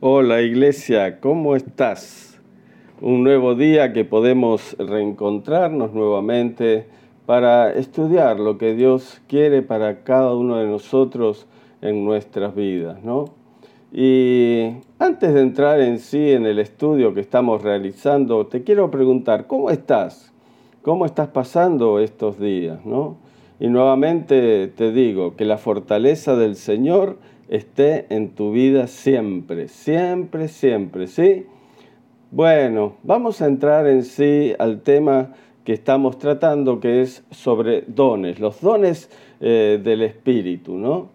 Hola iglesia, ¿cómo estás? Un nuevo día que podemos reencontrarnos nuevamente para estudiar lo que Dios quiere para cada uno de nosotros en nuestras vidas, ¿no? Y antes de entrar en sí en el estudio que estamos realizando, te quiero preguntar, ¿cómo estás? ¿Cómo estás pasando estos días, no? Y nuevamente te digo que la fortaleza del Señor esté en tu vida siempre, siempre, siempre, ¿sí? Bueno, vamos a entrar en sí al tema que estamos tratando, que es sobre dones, los dones eh, del Espíritu, ¿no?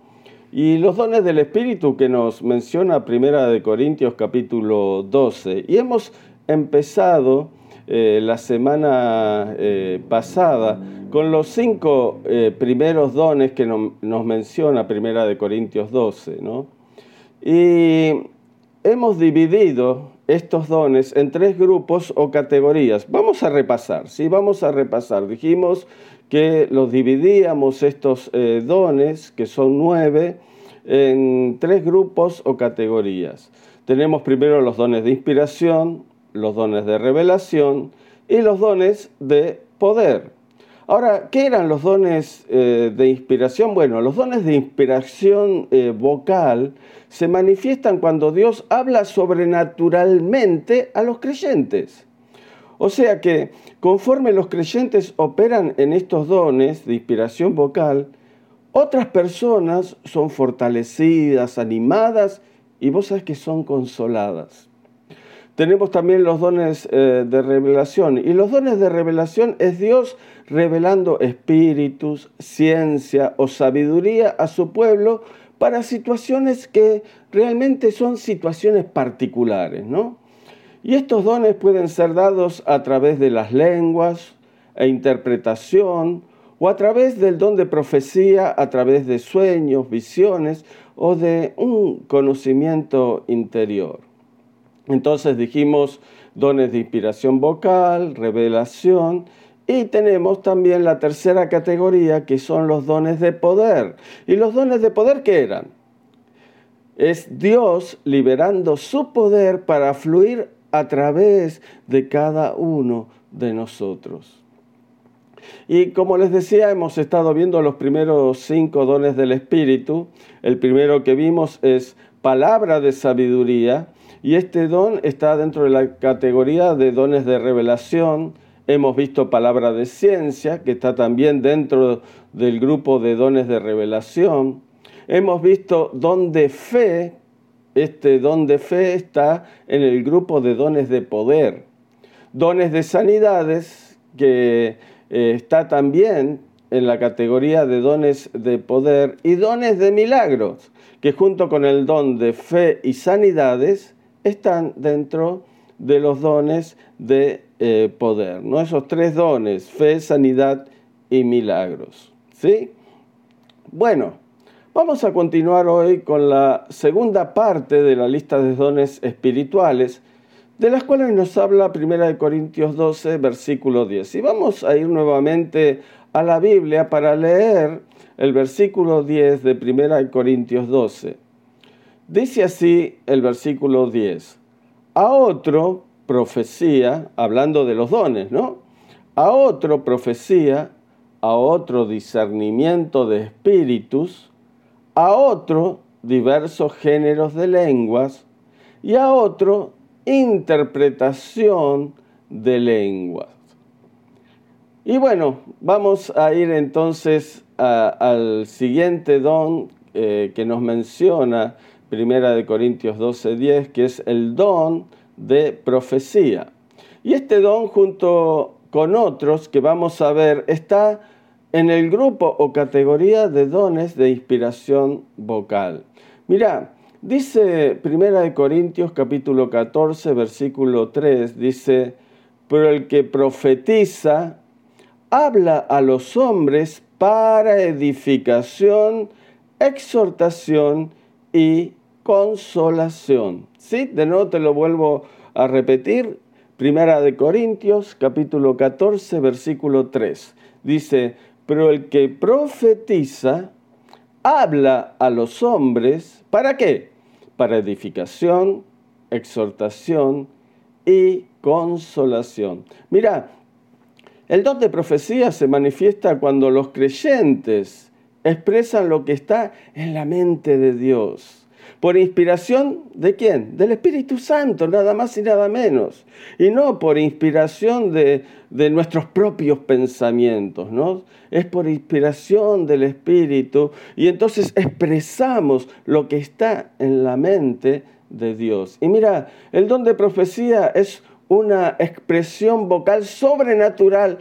Y los dones del Espíritu que nos menciona Primera de Corintios capítulo 12. Y hemos empezado eh, la semana eh, pasada con los cinco eh, primeros dones que nos menciona Primera de Corintios 12. ¿no? Y hemos dividido estos dones en tres grupos o categorías. Vamos a repasar, ¿sí? Vamos a repasar. Dijimos que los dividíamos estos dones, que son nueve, en tres grupos o categorías. Tenemos primero los dones de inspiración, los dones de revelación y los dones de poder. Ahora, ¿qué eran los dones eh, de inspiración? Bueno, los dones de inspiración eh, vocal se manifiestan cuando Dios habla sobrenaturalmente a los creyentes. O sea que conforme los creyentes operan en estos dones de inspiración vocal, otras personas son fortalecidas, animadas y vos sabés que son consoladas. Tenemos también los dones eh, de revelación. Y los dones de revelación es Dios revelando espíritus, ciencia o sabiduría a su pueblo para situaciones que realmente son situaciones particulares, ¿no? Y estos dones pueden ser dados a través de las lenguas e interpretación, o a través del don de profecía, a través de sueños, visiones o de un conocimiento interior. Entonces dijimos dones de inspiración vocal, revelación, y tenemos también la tercera categoría que son los dones de poder. ¿Y los dones de poder qué eran? Es Dios liberando su poder para fluir a través de cada uno de nosotros. Y como les decía, hemos estado viendo los primeros cinco dones del Espíritu. El primero que vimos es palabra de sabiduría, y este don está dentro de la categoría de dones de revelación. Hemos visto palabra de ciencia, que está también dentro del grupo de dones de revelación. Hemos visto don de fe. Este don de fe está en el grupo de dones de poder. Dones de sanidades, que eh, está también en la categoría de dones de poder. Y dones de milagros, que junto con el don de fe y sanidades, están dentro de los dones de eh, poder, ¿no? Esos tres dones, fe, sanidad y milagros, ¿sí? Bueno, vamos a continuar hoy con la segunda parte de la lista de dones espirituales, de las cuales nos habla 1 Corintios 12, versículo 10. Y vamos a ir nuevamente a la Biblia para leer el versículo 10 de 1 Corintios 12. Dice así el versículo 10. A otro profecía, hablando de los dones, ¿no? A otro profecía, a otro discernimiento de espíritus, a otro diversos géneros de lenguas y a otro interpretación de lenguas. Y bueno, vamos a ir entonces al siguiente don eh, que nos menciona Primera de Corintios 12:10, que es el don de profecía. Y este don junto con otros que vamos a ver está en el grupo o categoría de dones de inspiración vocal. Mira, dice Primera de Corintios capítulo 14 versículo 3 dice, "Pero el que profetiza habla a los hombres para edificación, exhortación y consolación. ¿Sí? De nuevo te lo vuelvo a repetir. Primera de Corintios, capítulo 14, versículo 3. Dice, pero el que profetiza habla a los hombres, ¿para qué? Para edificación, exhortación y consolación. Mira, el don de profecía se manifiesta cuando los creyentes expresan lo que está en la mente de Dios. ¿Por inspiración de quién? Del Espíritu Santo, nada más y nada menos. Y no por inspiración de, de nuestros propios pensamientos, ¿no? Es por inspiración del Espíritu y entonces expresamos lo que está en la mente de Dios. Y mira, el don de profecía es una expresión vocal sobrenatural,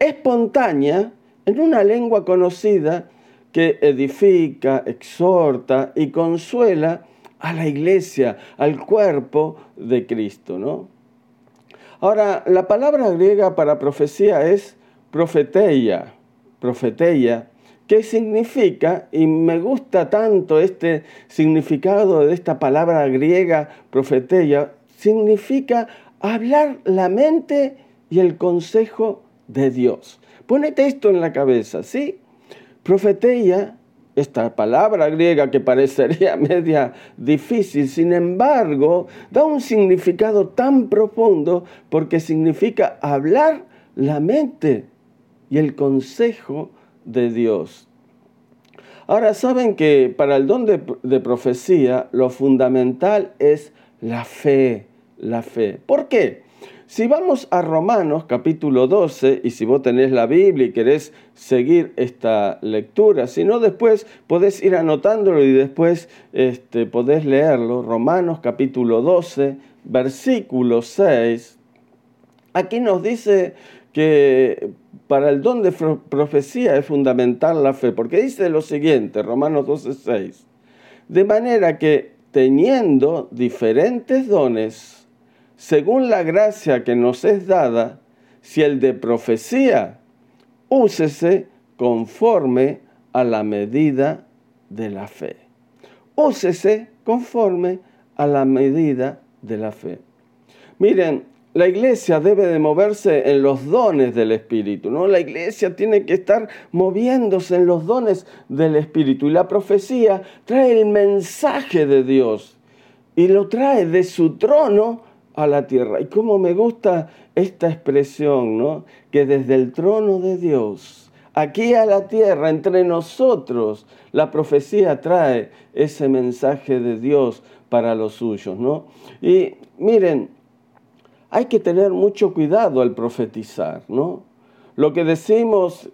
espontánea, en una lengua conocida que edifica, exhorta y consuela a la iglesia, al cuerpo de Cristo, ¿no? Ahora, la palabra griega para profecía es profeteia, profeteia, que significa, y me gusta tanto este significado de esta palabra griega profeteia, significa hablar la mente y el consejo de Dios. Ponete esto en la cabeza, ¿sí? Profeteia, esta palabra griega que parecería media difícil, sin embargo, da un significado tan profundo porque significa hablar la mente y el consejo de Dios. Ahora saben que para el don de, de, profecía lo fundamental es la fe, la fe. ¿Por qué? Si vamos a Romanos capítulo 12, y si vos tenés la Biblia y querés seguir esta lectura, si no después podés ir anotándolo y después este, podés leerlo, Romanos capítulo 12, versículo 6, aquí nos dice que para el don de profecía es fundamental la fe, porque dice lo siguiente, Romanos 12, 6, de manera que teniendo diferentes dones, según la gracia que nos es dada, si el de profecía, úsese conforme a la medida de la fe. Úsese conforme a la medida de la fe. Miren, la iglesia debe de moverse en los dones del Espíritu, ¿no? La iglesia tiene que estar moviéndose en los dones del Espíritu. Y la profecía trae el mensaje de Dios y lo trae de su trono a la tierra. Y cómo me gusta esta expresión, ¿no? Que desde el trono de Dios, aquí a la tierra, entre nosotros, la profecía trae ese mensaje de Dios para los suyos, ¿no? Y miren, hay que tener mucho cuidado al profetizar, ¿no? Lo que decimos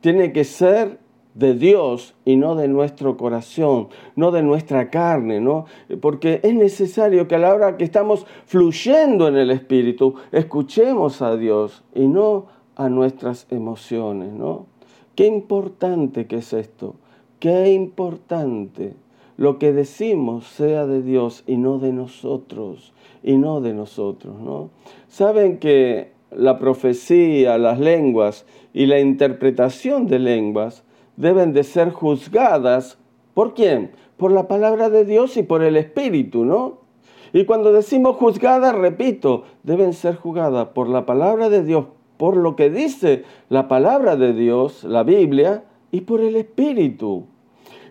tiene que ser de Dios y no de nuestro corazón, no de nuestra carne, ¿no? Porque es necesario que a la hora que estamos fluyendo en el Espíritu, escuchemos a Dios y no a nuestras emociones, ¿no? Qué importante que es esto, qué importante lo que decimos sea de Dios y no de nosotros, y no de nosotros, ¿no? Saben que la profecía, las lenguas y la interpretación de lenguas deben de ser juzgadas. ¿Por quién? Por la palabra de Dios y por el Espíritu, ¿no? Y cuando decimos juzgadas, repito, deben ser juzgadas por la palabra de Dios, por lo que dice la palabra de Dios, la Biblia, y por el Espíritu.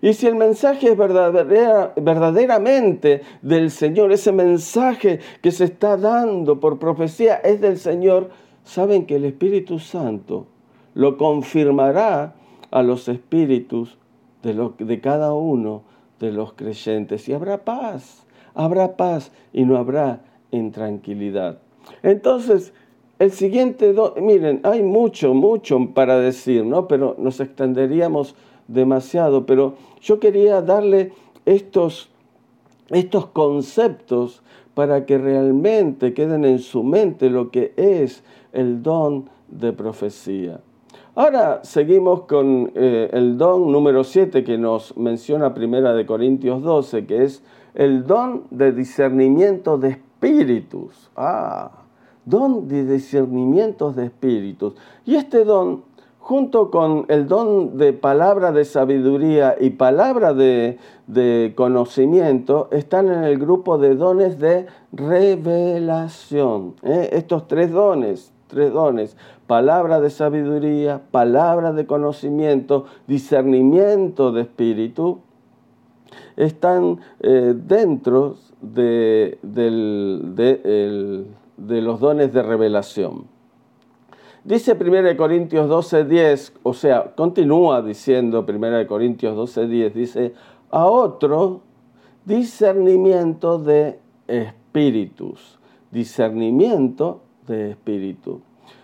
Y si el mensaje es verdaderamente del Señor, ese mensaje que se está dando por profecía es del Señor, saben que el Espíritu Santo lo confirmará a los espíritus de, lo, de cada uno de los creyentes y habrá paz, habrá paz y no habrá intranquilidad. Entonces, el siguiente, miren, hay mucho, mucho para decir, ¿no? Pero nos extenderíamos demasiado, pero yo quería darle estos, estos conceptos para que realmente queden en su mente lo que es el don de profecía. Ahora seguimos con eh, el don número 7 que nos menciona Primera de Corintios 12, que es el don de discernimiento de espíritus. Ah, don de discernimiento de espíritus. Y este don, junto con el don de palabra de sabiduría y palabra de, conocimiento, están en el grupo de dones de revelación. ¿eh? Estos tres dones tres dones, palabra de sabiduría, palabra de conocimiento, discernimiento de espíritu, están eh, dentro de, de los dones de revelación. Dice 1 Corintios 12:10, o sea, continúa diciendo 1 Corintios 12:10, dice, a otro discernimiento de espíritus, discernimiento de espíritu.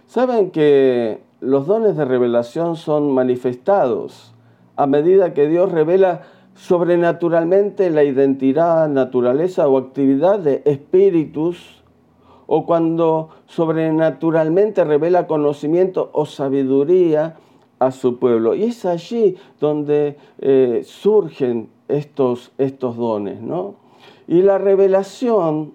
Saben que los dones de revelación son manifestados a medida que Dios revela sobrenaturalmente la identidad, naturaleza o actividad de espíritus o cuando sobrenaturalmente revela conocimiento o sabiduría a su pueblo. Y es allí donde eh, surgen estos, estos dones, ¿no? Y la revelación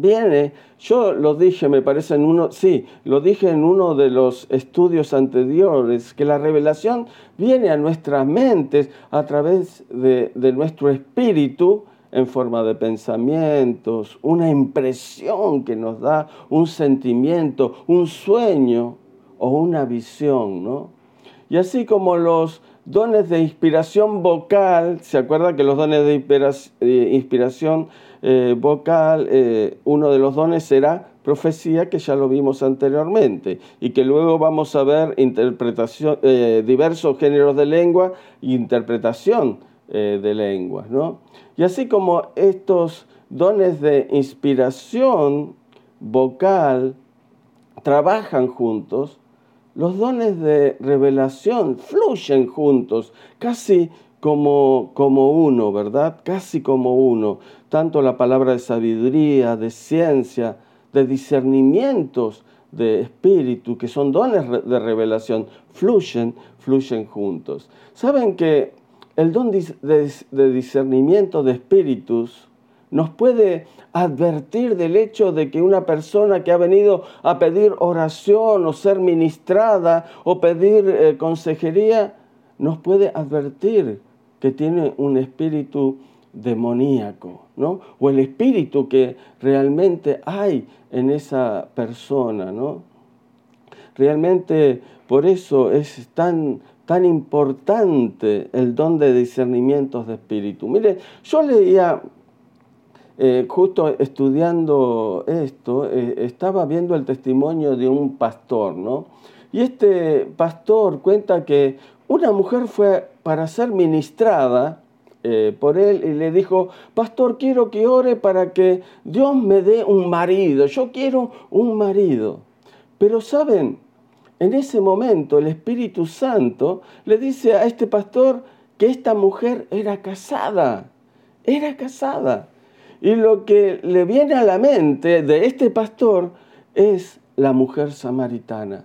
viene, yo lo dije, me parece en uno, sí, lo dije en uno de los estudios anteriores, que la revelación viene a nuestras mentes a través de, nuestro espíritu, en forma de pensamientos, una impresión que nos da un sentimiento, un sueño o una visión, ¿no? Y así como los dones de inspiración vocal, ¿se acuerda que los dones de inspiración eh, vocal, eh, uno de los dones será profecía, que ya lo vimos anteriormente, y que luego vamos a ver interpretación, eh, diversos géneros de lengua e interpretación de lenguas, ¿no? Y así como estos dones de inspiración vocal trabajan juntos, los dones de revelación fluyen juntos, casi como, como uno, ¿verdad? Casi como uno. Tanto la palabra de sabiduría, de ciencia, de discernimientos de espíritu, que son dones de revelación, fluyen, fluyen juntos. ¿Saben que el don de discernimiento de espíritus nos puede advertir del hecho de que una persona que ha venido a pedir oración o ser ministrada o pedir eh, consejería, nos puede advertir que tiene un espíritu demoníaco, ¿no? O el espíritu que realmente hay en esa persona, ¿no? Realmente por eso es tan tan importante el don de discernimientos de espíritu. Mire, yo leía, eh, justo estudiando esto, eh, estaba viendo el testimonio de un pastor, ¿no? Y este pastor cuenta que una mujer fue para ser ministrada eh, por él y le dijo, pastor, quiero que ore para que Dios me dé un marido, yo quiero un marido. Pero saben, en ese momento el Espíritu Santo le dice a este pastor que esta mujer era casada, era casada. Y lo que le viene a la mente de este pastor es la mujer samaritana.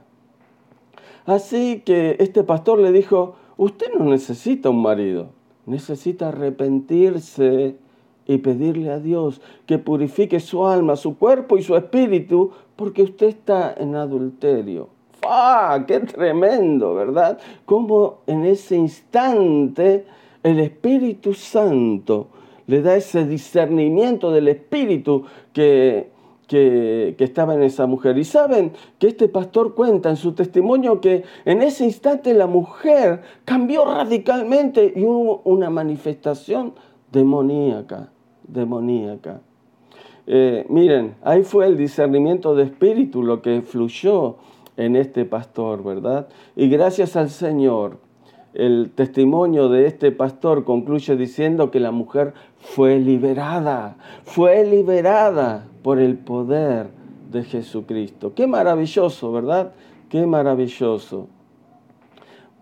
Así que este pastor le dijo, usted no necesita un marido, necesita arrepentirse y pedirle a Dios que purifique su alma, su cuerpo y su espíritu, porque usted está en adulterio. ¡Ah! ¡Qué tremendo, ¿verdad? Cómo en ese instante el Espíritu Santo le da ese discernimiento del Espíritu que, que, que, estaba en esa mujer. Y saben que este pastor cuenta en su testimonio que en ese instante la mujer cambió radicalmente y hubo una manifestación demoníaca, demoníaca. Eh, miren, ahí fue el discernimiento de espíritu lo que fluyó en este pastor, ¿verdad? Y gracias al Señor, el testimonio de este pastor concluye diciendo que la mujer fue liberada, fue liberada por el poder de Jesucristo. Qué maravilloso, ¿verdad? Qué maravilloso.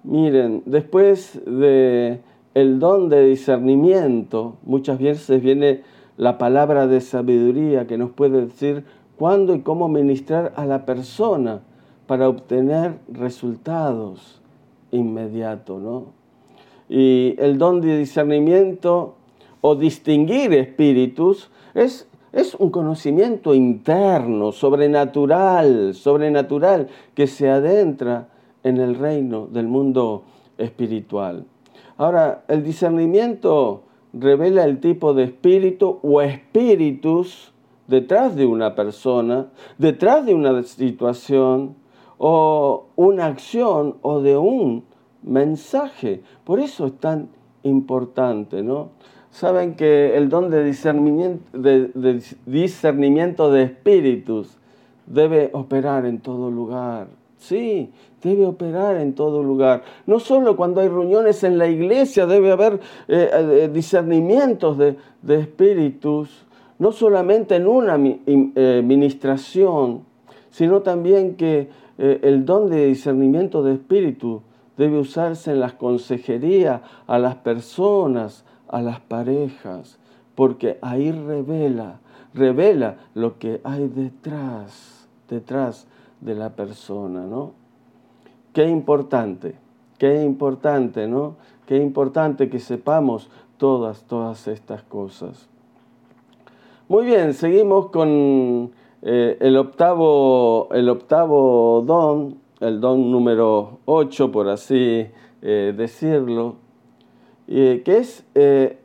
Miren, después de el don de discernimiento, muchas veces viene la palabra de sabiduría que nos puede decir cuándo y cómo ministrar a la persona para obtener resultados inmediatos, ¿no? Y el don de discernimiento o distinguir espíritus es, es un conocimiento interno, sobrenatural, sobrenatural, que se adentra en el reino del mundo espiritual. Ahora, el discernimiento revela el tipo de espíritu o espíritus detrás de una persona, detrás de una situación, o una acción o de un mensaje. Por eso es tan importante, ¿no? saben que el don de discernimiento de, discernimiento de espíritus debe operar en todo lugar. Sí, debe operar en todo lugar. No solo cuando hay reuniones en la iglesia, debe haber eh, eh, discernimientos de, de, espíritus, no solamente en una eh, ministración, sino también que el don de discernimiento de espíritu debe usarse en las consejerías a las personas, a las parejas, porque ahí revela, revela lo que hay detrás, detrás de la persona, ¿no? Qué importante, qué importante, ¿no? Qué importante que sepamos todas, todas estas cosas. Muy bien, seguimos con eh, el, octavo, el octavo don, el don número 8, por así eh, decirlo, que es eh,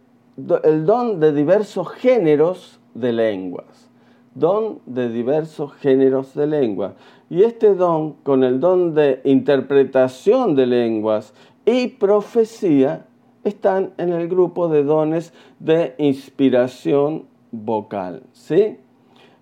el don de diversos géneros de lenguas. Don de diversos géneros de lenguas. Y este don, con el don de interpretación de lenguas y profecía, están en el grupo de dones de inspiración vocal. ¿sí?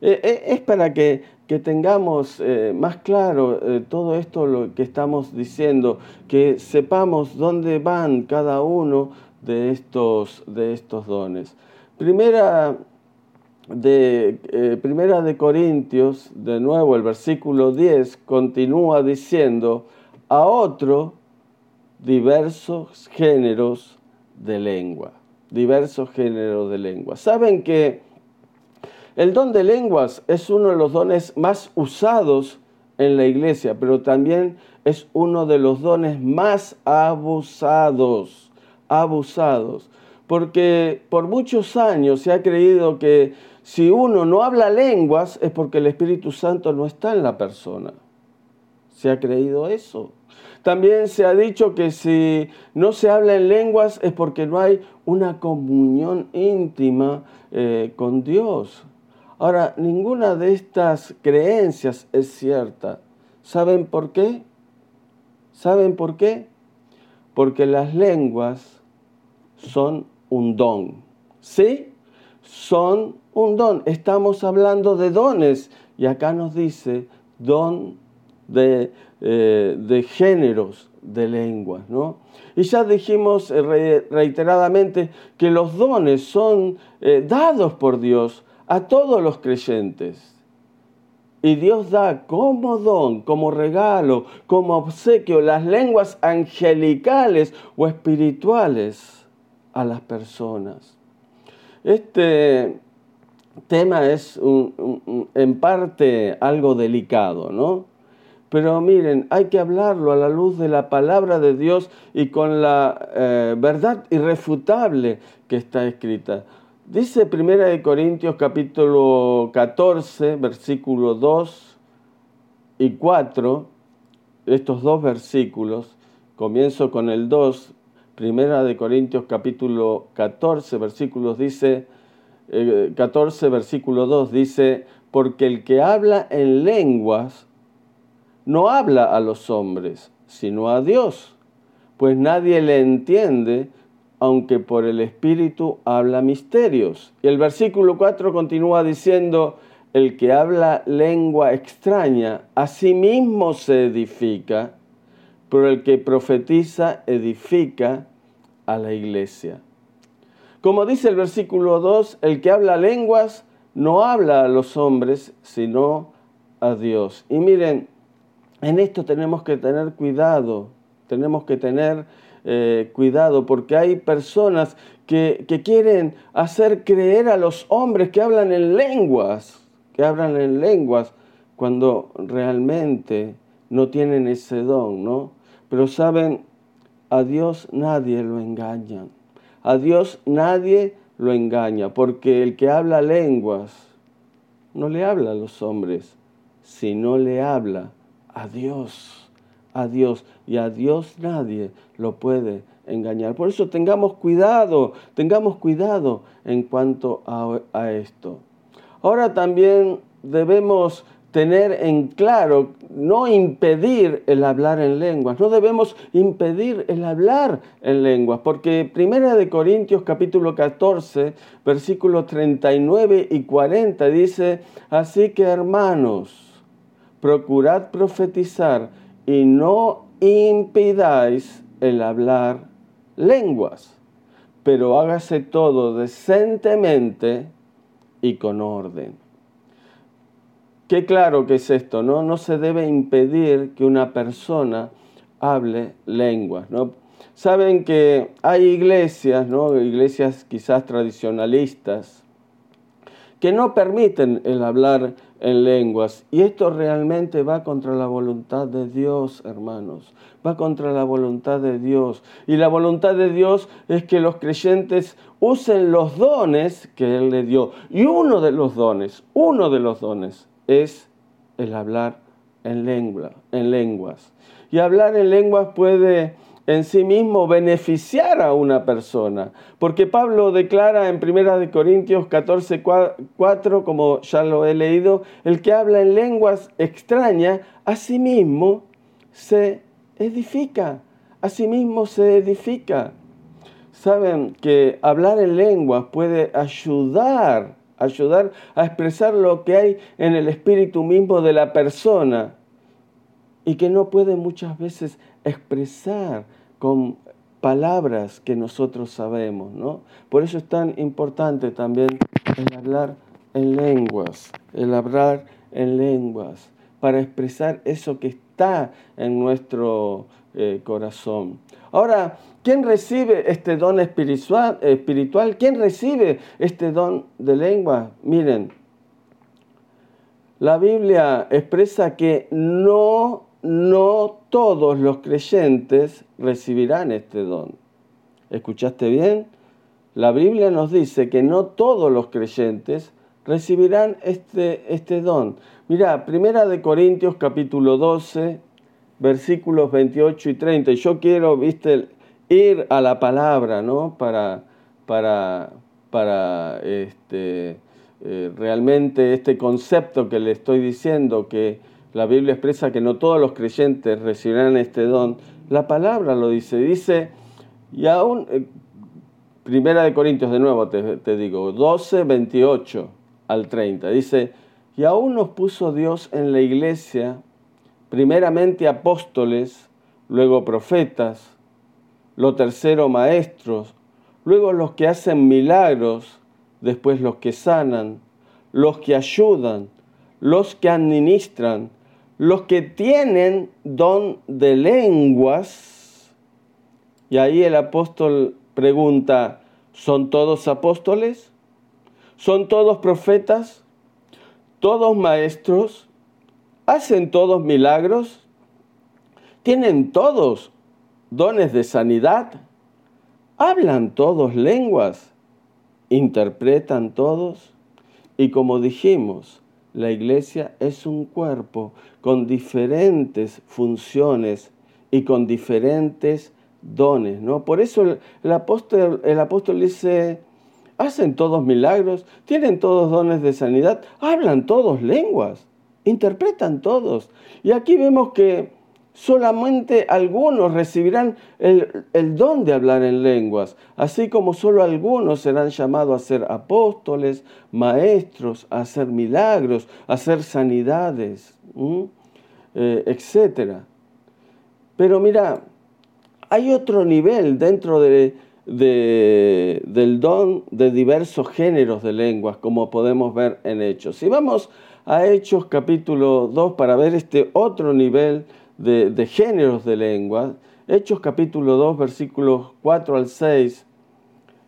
Eh, eh, es para que, tengamos eh, más claro todo esto lo que estamos diciendo, que sepamos dónde van cada uno de estos, de estos dones. Primera de, Primera de Corintios, de nuevo el versículo 10, continúa diciendo, a otro diversos géneros de lengua, diversos géneros de lengua. Saben que el don de lenguas es uno de los dones más usados en la iglesia, pero también es uno de los dones más abusados, abusados, porque por muchos años se ha creído que si uno no habla lenguas es porque el Espíritu Santo no está en la persona. ¿Se ha creído eso? También se ha dicho que si no se habla en lenguas es porque no hay una comunión íntima eh, con Dios. Ahora, ninguna de estas creencias es cierta. ¿Saben por qué? ¿Saben por qué? Porque las lenguas son un don. ¿Sí? Son un don. Estamos hablando de dones y acá nos dice don de, eh, géneros de lenguas, ¿no? Y ya dijimos eh, reiteradamente que los dones son eh, dados por Dios a todos los creyentes. Y Dios da como don, como regalo, como obsequio las lenguas angelicales o espirituales a las personas. Este, tema es en parte algo delicado, ¿no? Pero miren, hay que hablarlo a la luz de la palabra de Dios y con la eh, verdad irrefutable que está escrita. Dice 1 Corintios capítulo 14, versículo 2 y 4, estos dos versículos, comienzo con el 2, 1 Corintios capítulo 14, versículos dice, 14, versículo 2 dice, porque el que habla en lenguas no habla a los hombres, sino a Dios, pues nadie le entiende, aunque por el Espíritu habla misterios. Y el versículo 4 continúa diciendo, el que habla lengua extraña, a sí mismo se edifica, pero el que profetiza edifica a la iglesia. Como dice el versículo 2, el que habla lenguas no habla a los hombres, sino a Dios. Y miren, en esto tenemos que tener cuidado, tenemos que tener eh, cuidado, porque hay personas que, que quieren hacer creer a los hombres que hablan en lenguas, que hablan en lenguas, cuando realmente no tienen ese don, ¿no? Pero saben, a Dios nadie lo engaña. A Dios nadie lo engaña, porque el que habla lenguas no le habla a los hombres, sino le habla a Dios, a Dios. Y a Dios nadie lo puede engañar. Por eso tengamos cuidado, tengamos cuidado en cuanto a, esto. Ahora también debemos tener en claro, no impedir el hablar en lenguas, no debemos impedir el hablar en lenguas, porque Primera de Corintios capítulo 14, versículos 39 y 40 dice, así que hermanos, procurad profetizar y no impidáis el hablar lenguas, pero hágase todo decentemente y con orden. Qué claro que es esto, ¿no? No se debe impedir que una persona hable lenguas, ¿no? Saben que hay iglesias, ¿no? Iglesias quizás tradicionalistas, que no permiten el hablar en lenguas. Y esto realmente va contra la voluntad de Dios, hermanos. Va contra la voluntad de Dios. Y la voluntad de Dios es que los creyentes usen los dones que Él le dio. Y uno de los dones, uno de los dones es el hablar en, lengua, en lenguas. Y hablar en lenguas puede en sí mismo beneficiar a una persona, porque Pablo declara en 1 Corintios 14, 4, como ya lo he leído, el que habla en lenguas extrañas, a sí mismo se edifica, a sí mismo se edifica. Saben que hablar en lenguas puede ayudar ayudar a expresar lo que hay en el espíritu mismo de la persona y que no puede muchas veces expresar con palabras que nosotros sabemos, ¿no? Por eso es tan importante también el hablar en lenguas, el hablar en lenguas, para expresar eso que está en nuestro eh, corazón. Ahora, ¿quién recibe este don espiritual, espiritual? ¿Quién recibe este don de lengua? Miren, la Biblia expresa que no, no todos los creyentes recibirán este don. ¿Escuchaste bien? La Biblia nos dice que no todos los creyentes recibirán este, este don. Mira, Primera de Corintios capítulo 12, versículos 28 y 30. Y yo quiero, viste, ir a la palabra, ¿no? Para, para, para este, eh, realmente este concepto que le estoy diciendo, que la Biblia expresa que no todos los creyentes recibirán este don, la palabra lo dice. Dice, y aún, eh, Primera de Corintios de nuevo te, te digo, 12, 28 al 30, dice, y aún nos puso Dios en la iglesia primeramente apóstoles, luego profetas, lo tercero maestros, luego los que hacen milagros, después los que sanan, los que ayudan, los que administran, los que tienen don de lenguas. Y ahí el apóstol pregunta, ¿son todos apóstoles? ¿Son todos profetas? ¿Todos maestros? ¿Hacen todos milagros? ¿Tienen todos dones de sanidad? ¿Hablan todos lenguas? ¿Interpretan todos? Y como dijimos, la iglesia es un cuerpo con diferentes funciones y con diferentes dones, ¿no? Por eso el, apóstol, el apóstol dice, hacen todos milagros, tienen todos dones de sanidad, hablan todos lenguas interpretan todos. Y aquí vemos que solamente algunos recibirán el, don de hablar en lenguas, así como solo algunos serán llamados a ser apóstoles, maestros, a hacer milagros, a hacer sanidades, eh, etc. Pero mira, hay otro nivel dentro de, del don de diversos géneros de lenguas, como podemos ver en Hechos. Si vamos a Hechos capítulo 2 para ver este otro nivel de, géneros de lengua. Hechos capítulo 2 versículos 4 al 6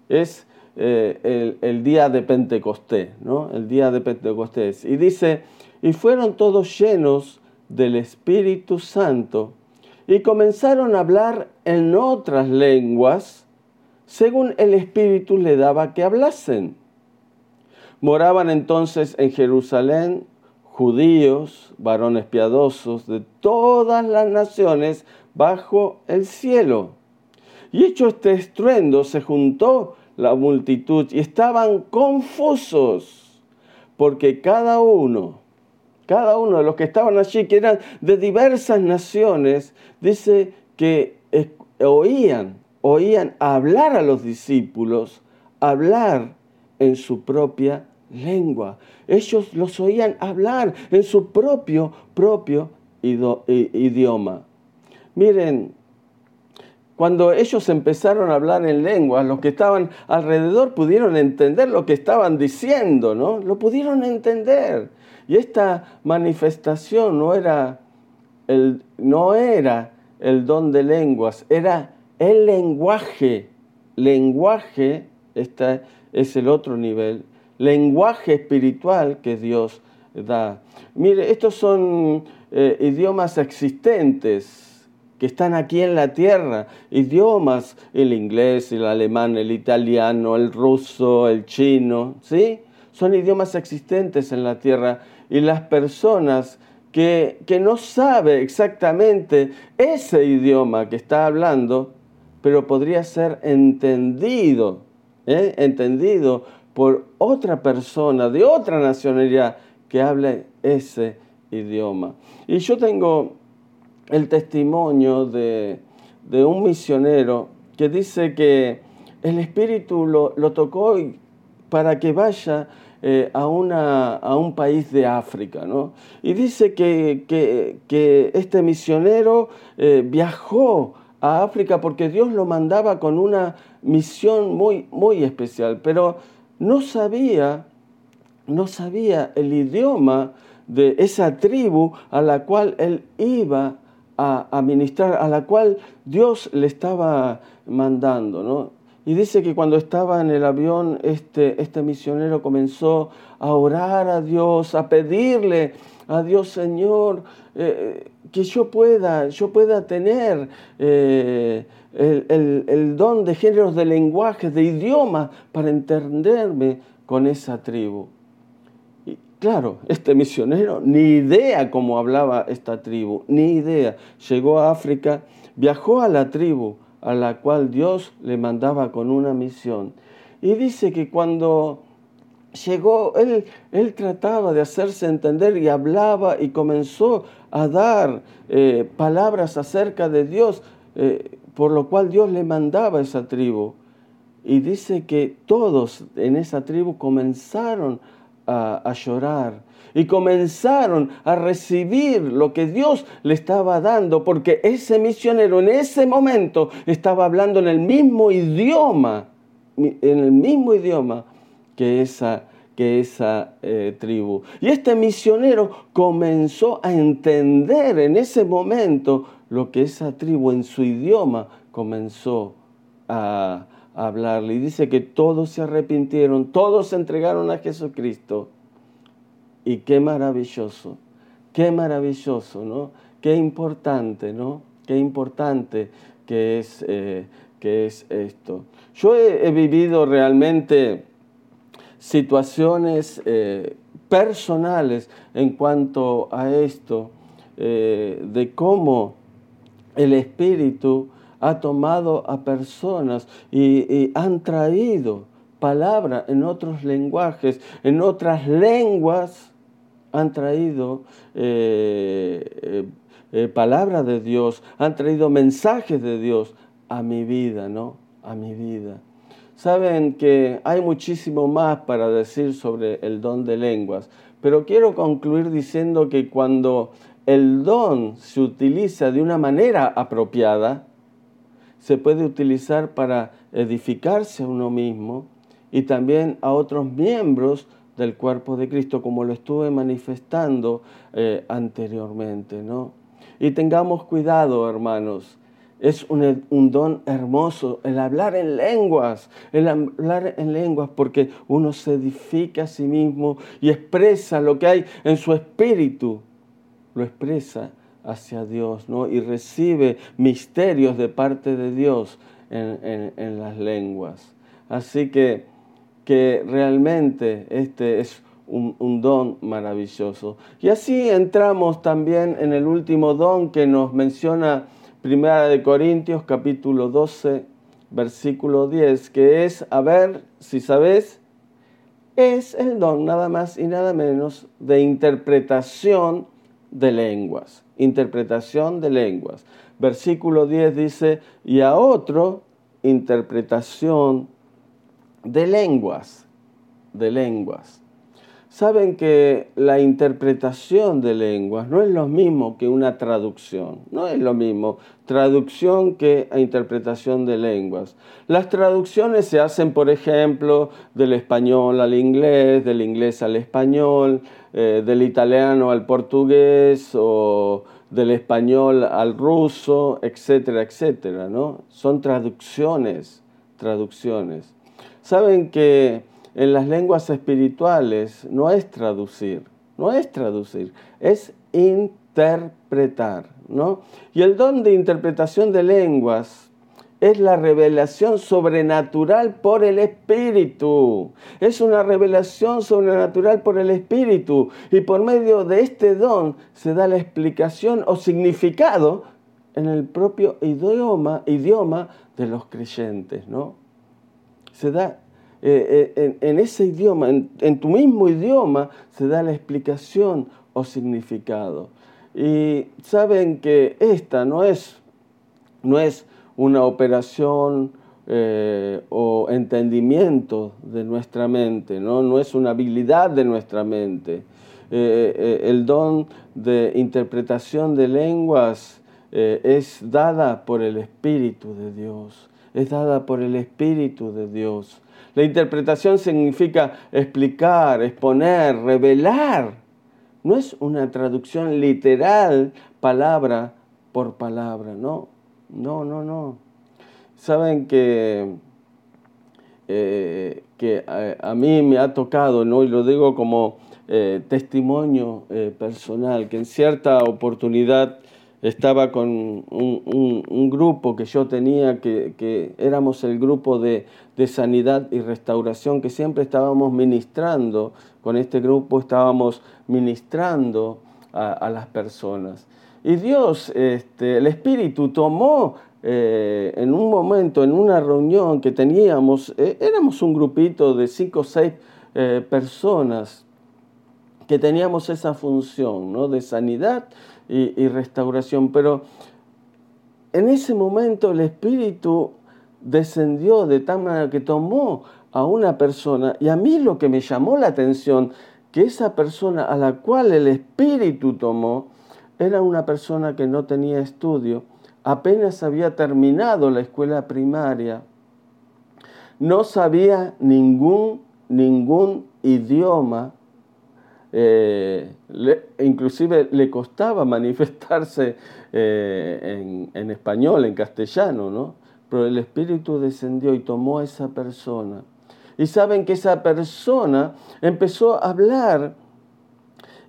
es eh, el, día de Pentecostés, ¿no? El día de Pentecostés. Y dice, y fueron todos llenos del Espíritu Santo y comenzaron a hablar en otras lenguas según el Espíritu le daba que hablasen. Moraban entonces en Jerusalén judíos, varones piadosos de todas las naciones bajo el cielo. Y hecho este estruendo, se juntó la multitud y estaban confusos, porque cada uno cada uno de los que estaban allí, que eran de diversas naciones, dice que oían, oían hablar a los discípulos, hablar en su propia lengua. Ellos los oían hablar en su propio, propio idioma. Miren, cuando ellos empezaron a hablar en lengua, los que estaban alrededor pudieron entender lo que estaban diciendo, ¿no? Lo pudieron entender. Y esta manifestación no era el, no era el don de lenguas, era el lenguaje. Lenguaje, este es el otro nivel, lenguaje espiritual que Dios da. Mire, estos son eh, idiomas existentes que están aquí en la tierra, idiomas, el inglés, el alemán, el italiano, el ruso, el chino, ¿sí? Son idiomas existentes en la tierra y las personas que, no sabe exactamente ese idioma que está hablando, pero podría ser entendido, ¿eh? entendido por otra persona de otra nacionalidad que hable ese idioma. Y yo tengo el testimonio de, un misionero que dice que el Espíritu lo, lo tocó para que vaya eh, a, una, a, un país de África. ¿no? Y dice que, que, este misionero eh, viajó a África porque Dios lo mandaba con una misión muy, muy especial, pero no sabía, no sabía el idioma de esa tribu a la cual él iba a, a ministrar, a la cual Dios le estaba mandando. ¿no? Y dice que cuando estaba en el avión, este, este misionero comenzó a orar a Dios, a pedirle a Dios, Señor, eh, que yo pueda, yo pueda tener eh, el, el, don de géneros de lenguaje, de idioma, para entenderme con esa tribu. Claro, este misionero, ni idea cómo hablaba esta tribu, ni idea. Llegó a África, viajó a la tribu, a la cual Dios le mandaba con una misión. Y dice que cuando llegó, él, él trataba de hacerse entender y hablaba y comenzó a dar eh, palabras acerca de Dios, eh, por lo cual Dios le mandaba a esa tribu. Y dice que todos en esa tribu comenzaron a, a llorar y comenzaron a recibir lo que Dios le estaba dando, porque ese misionero en ese momento estaba hablando en el mismo idioma, en el mismo idioma que esa, que esa eh, tribu. Y este misionero comenzó a entender en ese momento lo que esa tribu en su idioma comenzó a, hablarle. Y dice que todos se arrepintieron, todos se entregaron a Jesucristo. Y qué maravilloso, qué maravilloso, ¿no? Qué importante, ¿no? Qué importante que es, eh, que es esto. Yo he, vivido realmente situaciones eh, personales en cuanto a esto, eh, de cómo el Espíritu ha tomado a personas y, han traído palabra en otros lenguajes, en otras lenguas, han traído eh, palabras de Dios, han traído mensajes de Dios a mi vida, ¿no? A mi vida. Saben que hay muchísimo más para decir sobre el don de lenguas, pero quiero concluir diciendo que cuando el don se utiliza de una manera apropiada, se puede utilizar para edificarse a uno mismo y también a otros miembros del cuerpo de Cristo, como lo estuve manifestando eh, anteriormente. ¿no? Y tengamos cuidado, hermanos. Es un, un, don hermoso el hablar en lenguas, el hablar en lenguas porque uno se edifica a sí mismo y expresa lo que hay en su espíritu, lo expresa hacia Dios, ¿no? Y recibe misterios de parte de Dios en, en, en las lenguas. Así que que realmente este es un, don maravilloso. Y así entramos también en el último don que nos menciona Primera de Corintios capítulo 12, versículo 10, que es, a ver si sabes, es el don nada más y nada menos de interpretación de lenguas. Interpretación de lenguas. Versículo 10 dice, y a otro, interpretación de lenguas. De lenguas. Saben que la interpretación de lenguas no es lo mismo que una traducción, no es lo mismo traducción que interpretación de lenguas. Las traducciones se hacen, por ejemplo, del español al inglés, del inglés al español, eh, del italiano al portugués o del español al ruso, etcétera, etcétera, ¿no? Son traducciones, traducciones. Saben que en las lenguas espirituales no es traducir, no es traducir, es interpretar, ¿no? Y el don de interpretación de lenguas es la revelación sobrenatural por el Espíritu. Es una revelación sobrenatural por el Espíritu. Y por medio de este don se da la explicación o significado en el propio idioma, idioma de los creyentes, ¿no? Se da eh, eh, en, ese idioma, en, tu mismo idioma, se da la explicación o significado. Y saben que esta no es, no es una operación eh, o entendimiento de nuestra mente, ¿no? no es una habilidad de nuestra mente. el don de interpretación de lenguas es dada por el Espíritu de Dios, es dada por el Espíritu de Dios. La interpretación significa explicar, exponer, revelar. No es una traducción literal, palabra por palabra, no, no, no, no. Saben que, eh, que a, mí me ha tocado, ¿no? y lo digo como eh, testimonio eh, personal, que en cierta oportunidad estaba con un, grupo que yo tenía, que, éramos el grupo de, sanidad y restauración, que siempre estábamos ministrando, con este grupo estábamos ministrando a, las personas. Y Dios, este, el Espíritu tomó eh, en un momento, en una reunión que teníamos, eh, éramos un grupito de cinco o seis eh, personas que teníamos esa función ¿no? de sanidad y, restauración. Pero en ese momento el Espíritu descendió de tal manera que tomó a una persona y a mí lo que me llamó la atención, que esa persona a la cual el Espíritu tomó, era una persona que no tenía estudio, apenas había terminado la escuela primaria, no sabía ningún, ningún idioma, eh, inclusive le costaba manifestarse eh, en, español, en castellano, ¿no? Pero el Espíritu descendió y tomó a esa persona. Y saben que esa persona empezó a hablar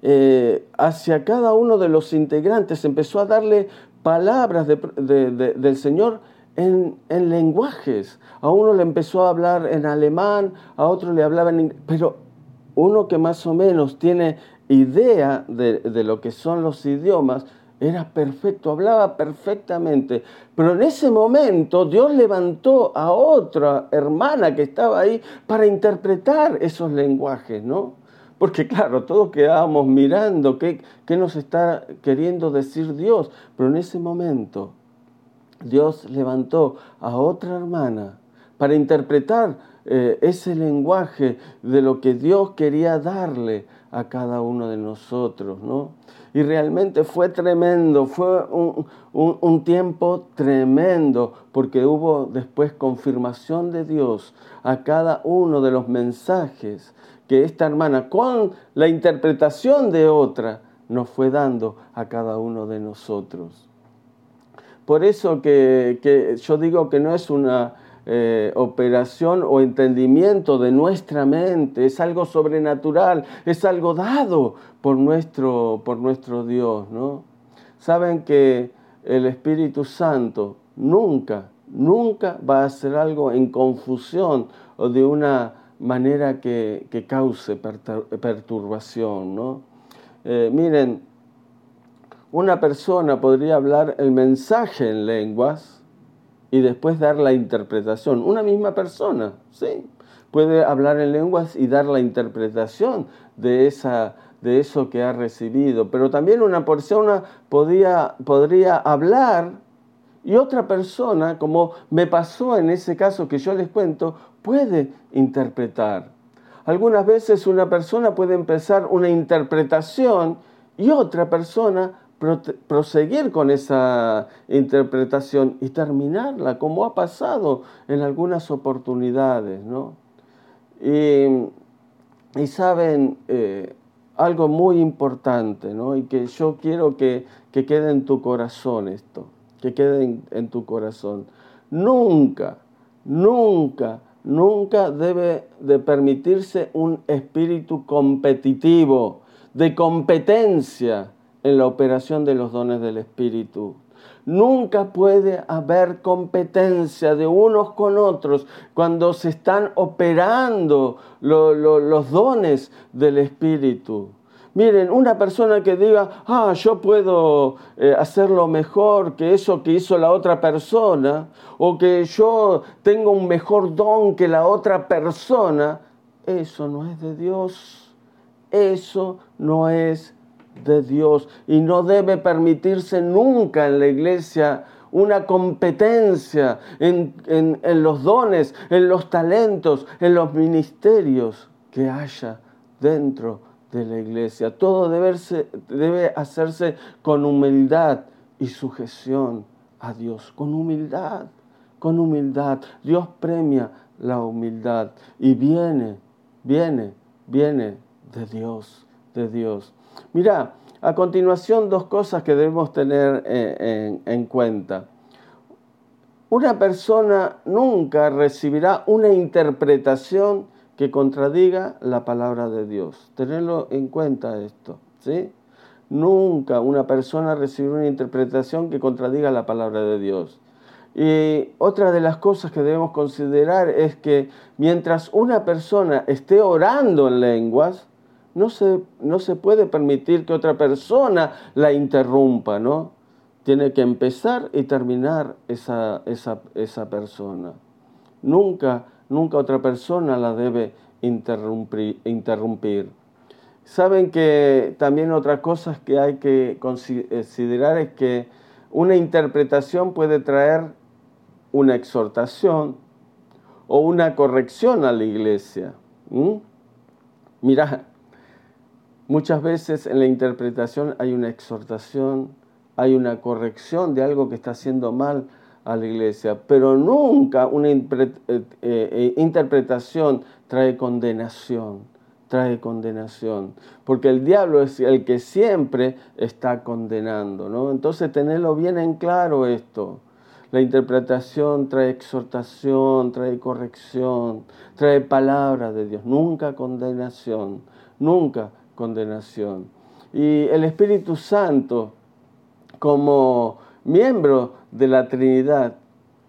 eh, hacia cada uno de los integrantes, empezó a darle palabras del Señor en, en, lenguajes. A uno le empezó a hablar en alemán, a otro le hablaba en inglés, pero uno que más o menos tiene idea de, lo que son los idiomas, era perfecto, hablaba perfectamente. Pero en ese momento Dios levantó a otra hermana que estaba ahí para interpretar esos lenguajes, ¿no? Porque claro, todos quedábamos mirando qué, qué nos está queriendo decir Dios. Pero en ese momento Dios levantó a otra hermana para interpretar eh, ese lenguaje de lo que Dios quería darle a cada uno de nosotros, ¿no? Y realmente fue tremendo, fue un, tiempo tremendo, porque hubo después confirmación de Dios a cada uno de los mensajes que esta hermana, con la interpretación de otra, nos fue dando a cada uno de nosotros. Por eso que yo digo que no es una eh, operación o entendimiento de nuestra mente, es algo sobrenatural, es algo dado por nuestro, por nuestro Dios. ¿no? Saben que el Espíritu Santo nunca, nunca va a hacer algo en confusión o de una manera que, cause perturbación. ¿no? Eh, miren, una persona podría hablar el mensaje en lenguas, y después dar la interpretación. Una misma persona, ¿sí? puede hablar en lenguas y dar la interpretación de, esa, de eso que ha recibido. Pero también una persona podría, podría hablar y otra persona, como me pasó en ese caso que yo les cuento, puede interpretar. Algunas veces una persona puede empezar una interpretación y otra persona proseguir con esa interpretación y terminarla, como ha pasado en algunas oportunidades. ¿no? Y, saben eh, algo muy importante, ¿no? y que yo quiero que, que quede en tu corazón esto, que quede en tu corazón. Nunca, nunca, nunca debe de permitirse un espíritu competitivo, de competencia en la operación de los dones del Espíritu. Nunca puede haber competencia de unos con otros cuando se están operando los dones del Espíritu. Miren, una persona que diga, ah, yo puedo eh, hacerlo mejor que eso que hizo la otra persona, o que yo tengo un mejor don que la otra persona, eso no es de Dios. Eso no es de Dios y no debe permitirse nunca en la iglesia una competencia en, los dones, en los talentos, en los ministerios que haya dentro de la iglesia. Todo debe, debe hacerse con humildad y sujeción a Dios, con humildad, con humildad. Dios premia la humildad y viene, viene, viene de Dios, de Dios. Mira, a continuación dos cosas que debemos tener eh, en, cuenta. Una persona nunca recibirá una interpretación que contradiga la palabra de Dios. Tenerlo en cuenta esto, ¿sí? Nunca una persona recibirá una interpretación que contradiga la palabra de Dios. Y otra de las cosas que debemos considerar es que mientras una persona esté orando en lenguas, no se, no se puede permitir que otra persona la interrumpa, ¿no? Tiene que empezar y terminar esa, esa, persona. Nunca, nunca otra persona la debe interrumpir, interrumpir. Saben que también otra cosa que hay que considerar es que una interpretación puede traer una exhortación o una corrección a la iglesia. Mira, Muchas veces en la interpretación hay una exhortación, hay una corrección de algo que está haciendo mal a la iglesia, pero nunca una eh, eh, interpretación trae condenación, trae condenación, porque el diablo es el que siempre está condenando, ¿no? Entonces tenerlo bien en claro esto. La interpretación trae exhortación, trae corrección, trae palabra de Dios, nunca condenación, nunca condenación. Y el Espíritu Santo, como miembro de la Trinidad,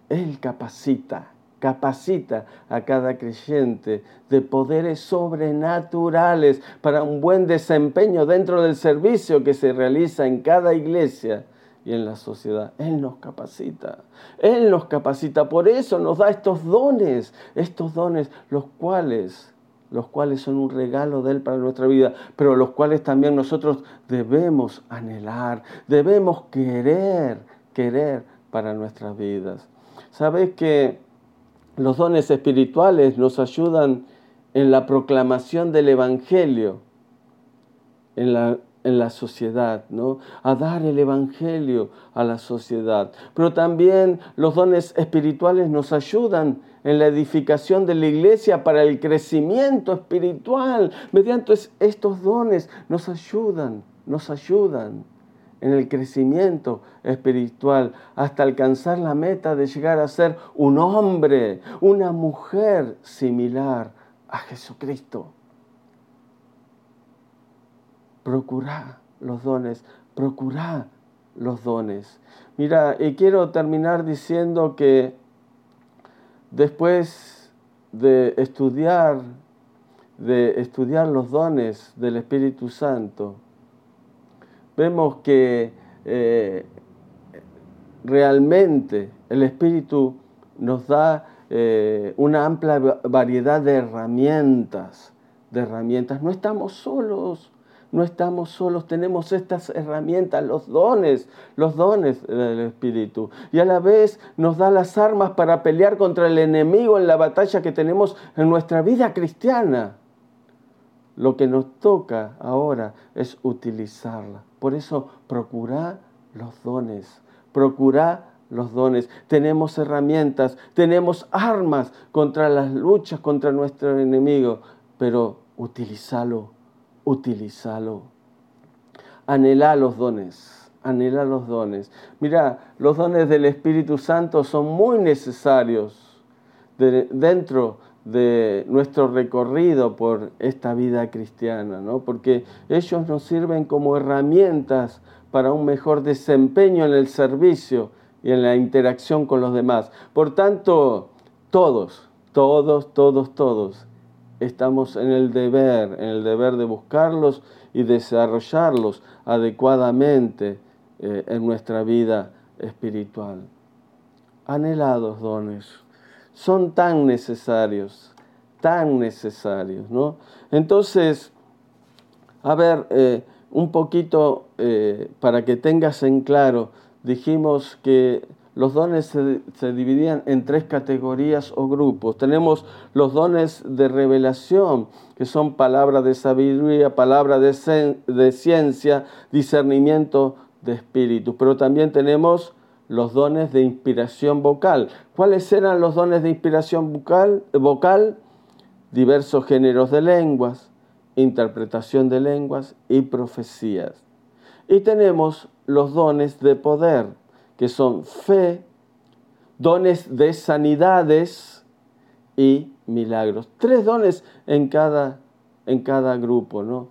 Él capacita, capacita a cada creyente de poderes sobrenaturales para un buen desempeño dentro del servicio que se realiza en cada iglesia y en la sociedad. Él nos capacita, Él nos capacita, por eso nos da estos dones, estos dones los cuales los cuales son un regalo de Él para nuestra vida, pero los cuales también nosotros debemos anhelar, debemos querer, querer para nuestras vidas. Sabes que los dones espirituales nos ayudan en la proclamación del Evangelio, en la, en la sociedad, ¿no? A dar el Evangelio a la sociedad. Pero también los dones espirituales nos ayudan en la edificación de la iglesia para el crecimiento espiritual. Mediante estos dones nos ayudan, nos ayudan en el crecimiento espiritual hasta alcanzar la meta de llegar a ser un hombre, una mujer similar a Jesucristo. Procurá los dones, procurá los dones. Mira, y quiero terminar diciendo que después de estudiar, de estudiar los dones del Espíritu Santo, vemos que eh, realmente el Espíritu nos da eh, una amplia variedad de herramientas, de herramientas. No estamos solos, no estamos solos, tenemos estas herramientas, los dones, los dones del Espíritu. Y a la vez nos da las armas para pelear contra el enemigo en la batalla que tenemos en nuestra vida cristiana. Lo que nos toca ahora es utilizarla. Por eso procura los dones, procura los dones. Tenemos herramientas, tenemos armas contra las luchas contra nuestro enemigo, pero utilízalo utilízalo. Anhela los dones, anhela los dones. Mira, los dones del Espíritu Santo son muy necesarios dentro de nuestro recorrido por esta vida cristiana, ¿no? porque ellos nos sirven como herramientas para un mejor desempeño en el servicio y en la interacción con los demás. Por tanto, todos, todos, todos, todos estamos en el deber, en el deber de buscarlos y desarrollarlos adecuadamente eh, en nuestra vida espiritual. Anhelados dones, son tan necesarios, tan necesarios, ¿no? Entonces, a ver, eh, un poquito eh, para que tengas en claro, dijimos que los dones se, dividían en tres categorías o grupos. Tenemos los dones de revelación, que son palabra de sabiduría, palabra de, ciencia, discernimiento de espíritu. Pero también tenemos los dones de inspiración vocal. ¿Cuáles eran los dones de inspiración vocal? vocal? Diversos géneros de lenguas, interpretación de lenguas y profecías. Y tenemos los dones de poder que son fe, dones de sanidades y milagros. Tres dones en cada, en cada grupo, ¿no?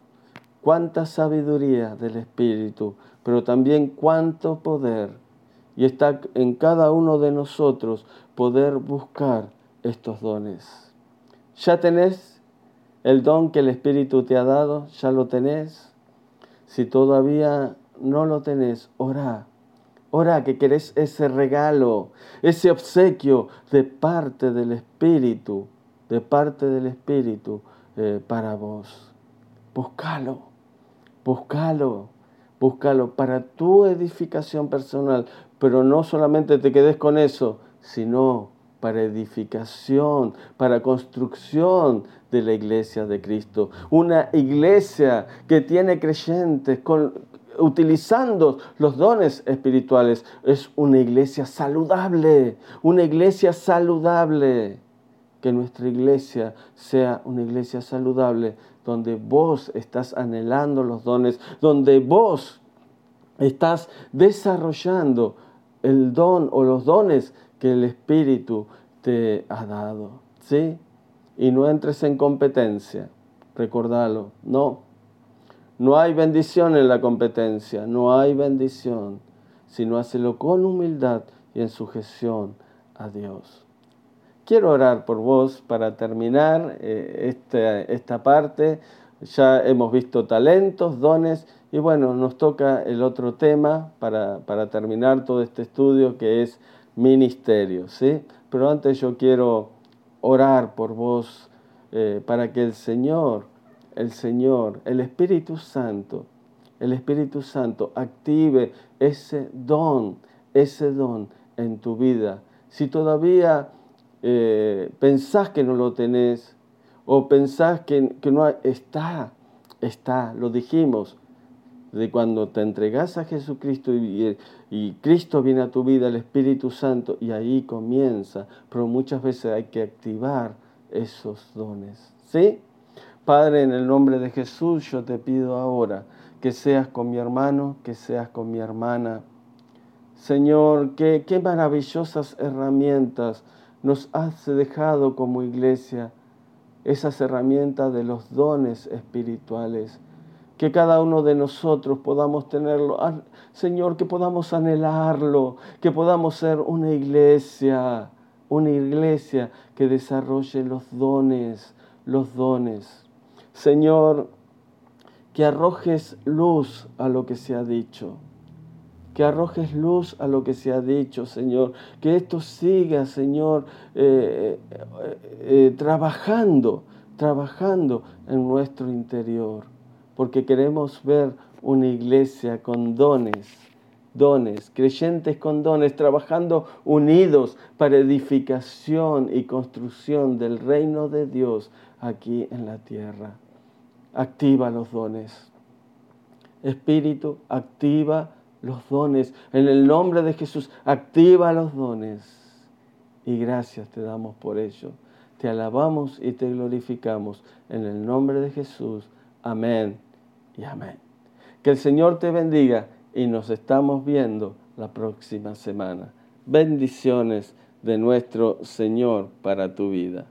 Cuánta sabiduría del Espíritu, pero también cuánto poder. Y está en cada uno de nosotros poder buscar estos dones. ¿Ya tenés el don que el Espíritu te ha dado? ¿Ya lo tenés? Si todavía no lo tenés, orá Ora que querés ese regalo, ese obsequio de parte del Espíritu, de parte del Espíritu eh, para vos. Búscalo, búscalo, búscalo para tu edificación personal, pero no solamente te quedes con eso, sino para edificación, para construcción de la iglesia de Cristo. Una iglesia que tiene creyentes con, utilizando los dones espirituales. Es una iglesia saludable, una iglesia saludable. Que nuestra iglesia sea una iglesia saludable, donde vos estás anhelando los dones, donde vos estás desarrollando el don o los dones que el Espíritu te ha dado. ¿Sí? Y no entres en competencia, recordalo, no no hay bendición en la competencia, no hay bendición, sino hacerlo con humildad y en sujeción a Dios. Quiero orar por vos para terminar eh, este, esta parte. Ya hemos visto talentos, dones y bueno, nos toca el otro tema para, terminar todo este estudio que es ministerio. ¿sí? Pero antes yo quiero orar por vos eh, para que el Señor el Señor, el Espíritu Santo, el Espíritu Santo active ese don, ese don en tu vida. Si todavía eh, pensás que no lo tenés o pensás que, no está, está, lo dijimos, de cuando te entregas a Jesucristo y, y, Cristo viene a tu vida, el Espíritu Santo, y ahí comienza, pero muchas veces hay que activar esos dones. ¿Sí? Padre, en el nombre de Jesús, yo te pido ahora que seas con mi hermano, que seas con mi hermana. Señor, qué, qué maravillosas herramientas nos has dejado como iglesia, esas herramientas de los dones espirituales. Que cada uno de nosotros podamos tenerlo. Ah, Señor, que podamos anhelarlo, que podamos ser una iglesia, una iglesia que desarrolle los dones, los dones. Señor, que arrojes luz a lo que se ha dicho, que arrojes luz a lo que se ha dicho, Señor, que esto siga, Señor, eh, eh, eh, trabajando, trabajando en nuestro interior, porque queremos ver una iglesia con dones, dones, creyentes con dones, trabajando unidos para edificación y construcción del reino de Dios aquí en la tierra. Activa los dones. Espíritu, activa los dones. En el nombre de Jesús, activa los dones. Y gracias te damos por ello. Te alabamos y te glorificamos. En el nombre de Jesús. Amén y amén. Que el Señor te bendiga y nos estamos viendo la próxima semana. Bendiciones de nuestro Señor para tu vida.